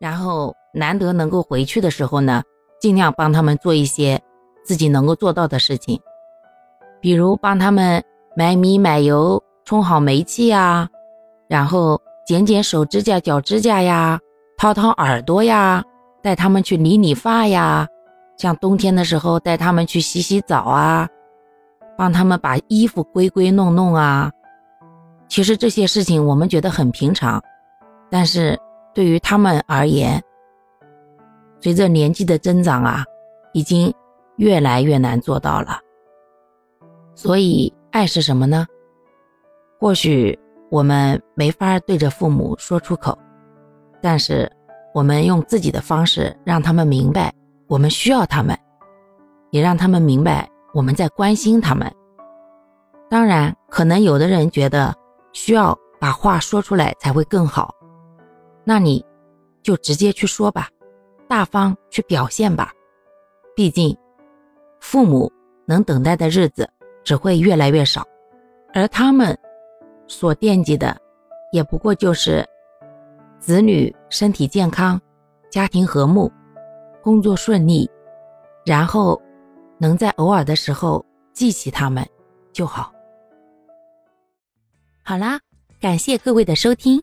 然后难得能够回去的时候呢，尽量帮他们做一些自己能够做到的事情，比如帮他们买米买油、充好煤气呀，然后剪剪手指甲、脚指甲呀，掏掏耳朵呀，带他们去理理发呀，像冬天的时候带他们去洗洗澡啊，帮他们把衣服归归弄弄啊。其实这些事情我们觉得很平常，但是。对于他们而言，随着年纪的增长啊，已经越来越难做到了。所以，爱是什么呢？或许我们没法对着父母说出口，但是我们用自己的方式让他们明白我们需要他们，也让他们明白我们在关心他们。当然，可能有的人觉得需要把话说出来才会更好。那你就直接去说吧，大方去表现吧。毕竟，父母能等待的日子只会越来越少，而他们所惦记的，也不过就是子女身体健康、家庭和睦、工作顺利，然后能在偶尔的时候记起他们就好。好啦，感谢各位的收听。